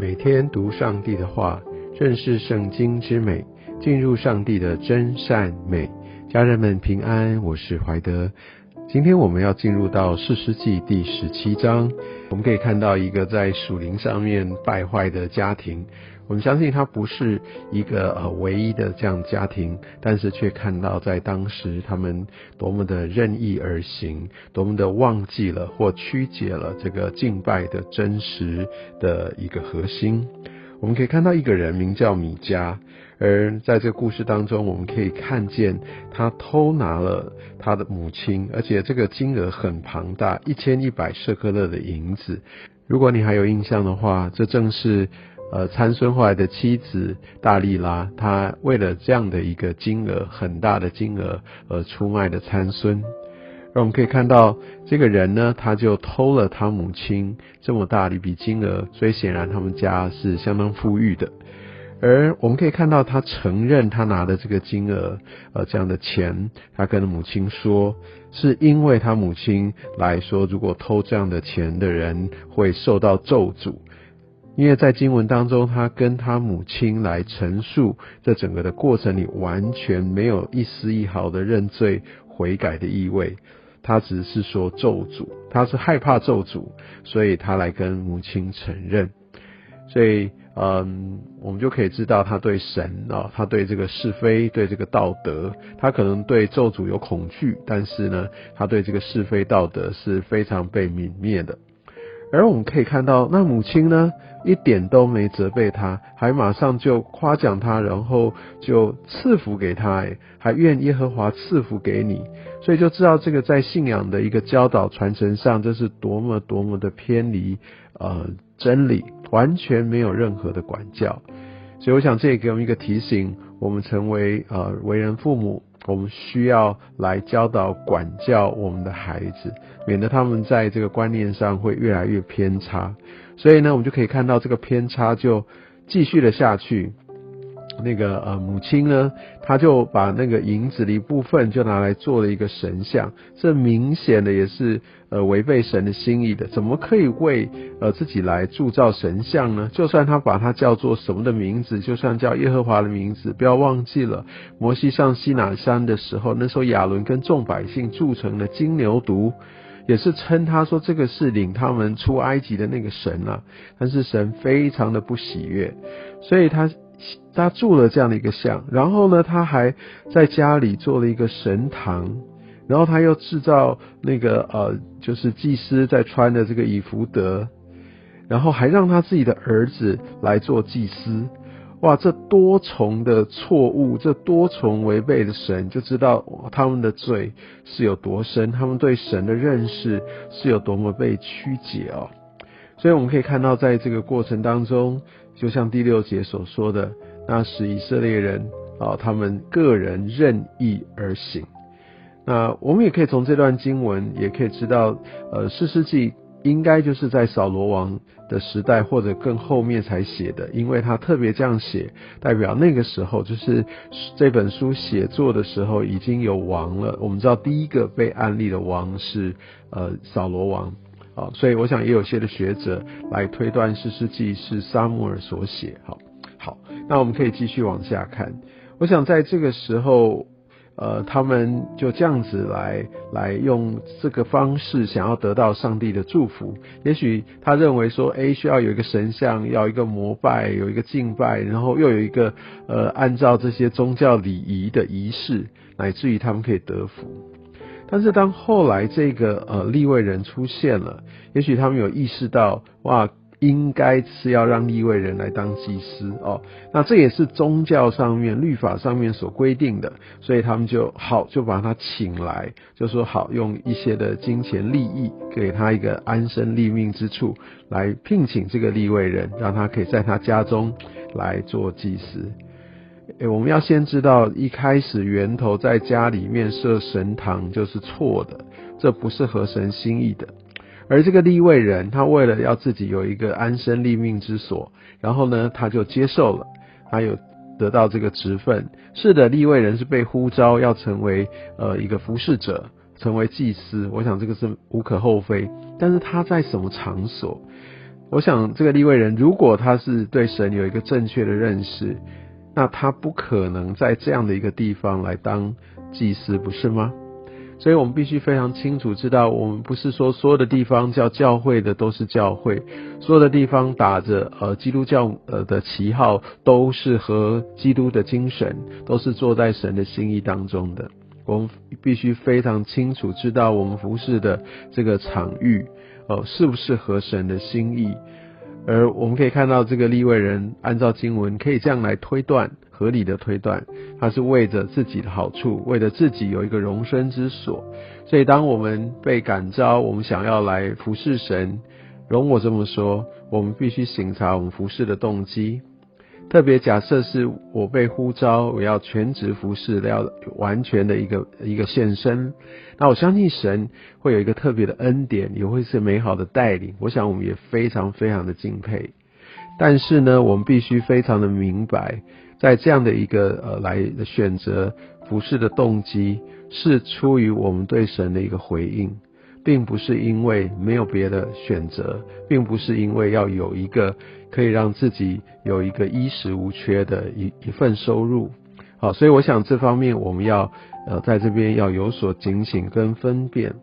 每天读上帝的话，认识圣经之美，进入上帝的真善美。家人们平安，我是怀德。今天我们要进入到四世纪第十七章，我们可以看到一个在属灵上面败坏的家庭。我们相信他不是一个呃唯一的这样家庭，但是却看到在当时他们多么的任意而行，多么的忘记了或曲解了这个敬拜的真实的一个核心。我们可以看到一个人名叫米迦，而在这故事当中，我们可以看见他偷拿了他的母亲，而且这个金额很庞大，一千一百舍克勒的银子。如果你还有印象的话，这正是。呃，参孙后来的妻子大利拉，她为了这样的一个金额很大的金额而出卖的参孙。而我们可以看到，这个人呢，他就偷了他母亲这么大的一笔金额，所以显然他们家是相当富裕的。而我们可以看到，他承认他拿的这个金额，呃，这样的钱，他跟母亲说，是因为他母亲来说，如果偷这样的钱的人会受到咒诅。因为在经文当中，他跟他母亲来陈述这整个的过程里，完全没有一丝一毫的认罪悔改的意味。他只是说咒诅，他是害怕咒诅，所以他来跟母亲承认。所以，嗯，我们就可以知道他对神啊，他对这个是非，对这个道德，他可能对咒诅有恐惧，但是呢，他对这个是非道德是非常被泯灭的。而我们可以看到，那母亲呢，一点都没责备他，还马上就夸奖他，然后就赐福给他，还愿耶和华赐福给你，所以就知道这个在信仰的一个教导传承上，这是多么多么的偏离呃真理，完全没有任何的管教。所以我想这也给我们一个提醒，我们成为呃为人父母。我们需要来教导、管教我们的孩子，免得他们在这个观念上会越来越偏差。所以呢，我们就可以看到这个偏差就继续的下去。那个呃母亲呢，她就把那个银子的一部分就拿来做了一个神像，这明显的也是呃违背神的心意的。怎么可以为呃自己来铸造神像呢？就算他把它叫做什么的名字，就算叫耶和华的名字，不要忘记了摩西上西乃山的时候，那时候亚伦跟众百姓铸成了金牛犊，也是称他说这个是领他们出埃及的那个神啊。但是神非常的不喜悦，所以他。他住了这样的一个像，然后呢，他还在家里做了一个神堂，然后他又制造那个呃，就是祭司在穿的这个以弗德，然后还让他自己的儿子来做祭司。哇，这多重的错误，这多重违背的神，就知道他们的罪是有多深，他们对神的认识是有多么被曲解哦。所以我们可以看到，在这个过程当中，就像第六节所说的，那使以色列人啊，他们个人任意而行。那我们也可以从这段经文，也可以知道，呃，四世纪应该就是在扫罗王的时代，或者更后面才写的，因为他特别这样写，代表那个时候就是这本书写作的时候已经有王了。我们知道第一个被安立的王是呃扫罗王。啊，所以我想也有些的学者来推断《诗诗记》是沙姆尔所写。好，好，那我们可以继续往下看。我想在这个时候，呃，他们就这样子来来用这个方式，想要得到上帝的祝福。也许他认为说，哎，需要有一个神像，要一个膜拜，有一个敬拜，然后又有一个呃，按照这些宗教礼仪的仪式，乃至于他们可以得福。但是当后来这个呃立位人出现了，也许他们有意识到，哇，应该是要让立位人来当祭司哦，那这也是宗教上面、律法上面所规定的，所以他们就好就把他请来，就说好用一些的金钱利益给他一个安身立命之处，来聘请这个立位人，让他可以在他家中来做祭司。诶，我们要先知道，一开始源头在家里面设神堂就是错的，这不是合神心意的。而这个立位人，他为了要自己有一个安身立命之所，然后呢，他就接受了，他有得到这个职分。是的，立位人是被呼召要成为呃一个服侍者，成为祭司。我想这个是无可厚非。但是他在什么场所？我想这个立位人，如果他是对神有一个正确的认识，那他不可能在这样的一个地方来当祭司，不是吗？所以我们必须非常清楚知道，我们不是说所有的地方叫教会的都是教会，所有的地方打着呃基督教呃的旗号都是和基督的精神，都是坐在神的心意当中的。我们必须非常清楚知道我们服侍的这个场域，哦，是不是合神的心意？而我们可以看到这个立位人按照经文可以这样来推断。合理的推断，他是为着自己的好处，为了自己有一个容身之所。所以，当我们被感召，我们想要来服侍神，容我这么说，我们必须审查我们服侍的动机。特别假设是我被呼召，我要全职服侍，要完全的一个一个献身。那我相信神会有一个特别的恩典，也会是美好的带领。我想我们也非常非常的敬佩。但是呢，我们必须非常的明白。在这样的一个呃来选择服侍的动机，是出于我们对神的一个回应，并不是因为没有别的选择，并不是因为要有一个可以让自己有一个衣食无缺的一一份收入。好，所以我想这方面我们要呃在这边要有所警醒跟分辨。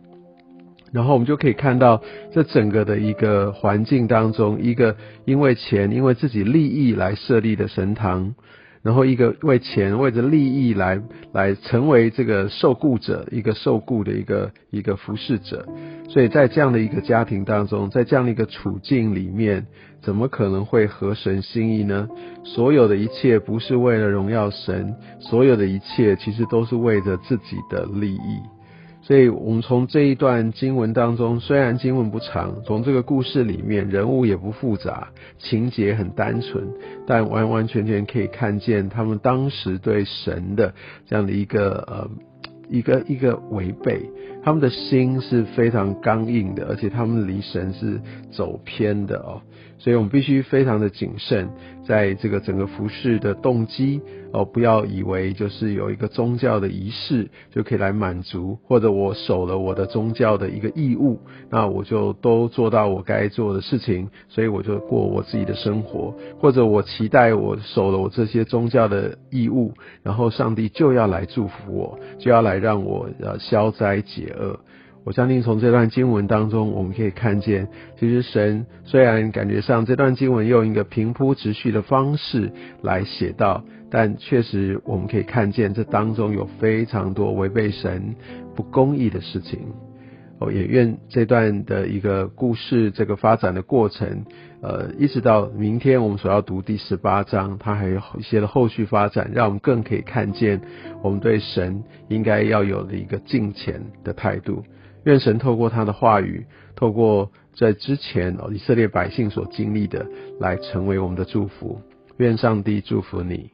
然后我们就可以看到这整个的一个环境当中，一个因为钱、因为自己利益来设立的神堂。然后一个为钱为着利益来来成为这个受雇者，一个受雇的一个一个服侍者，所以在这样的一个家庭当中，在这样的一个处境里面，怎么可能会合神心意呢？所有的一切不是为了荣耀神，所有的一切其实都是为着自己的利益。所以，我们从这一段经文当中，虽然经文不长，从这个故事里面，人物也不复杂，情节很单纯，但完完全全可以看见他们当时对神的这样的一个呃一个一个违背，他们的心是非常刚硬的，而且他们离神是走偏的哦。所以我们必须非常的谨慎，在这个整个服饰的动机哦，不要以为就是有一个宗教的仪式就可以来满足，或者我守了我的宗教的一个义务，那我就都做到我该做的事情，所以我就过我自己的生活，或者我期待我守了我这些宗教的义务，然后上帝就要来祝福我，就要来让我呃消灾解厄。我相信从这段经文当中，我们可以看见，其实神虽然感觉上这段经文用一个平铺直叙的方式来写到，但确实我们可以看见这当中有非常多违背神不公义的事情。哦，也愿这段的一个故事这个发展的过程，呃，一直到明天我们所要读第十八章，它还有一些的后续发展，让我们更可以看见我们对神应该要有的一个敬虔的态度。愿神透过他的话语，透过在之前以色列百姓所经历的，来成为我们的祝福。愿上帝祝福你。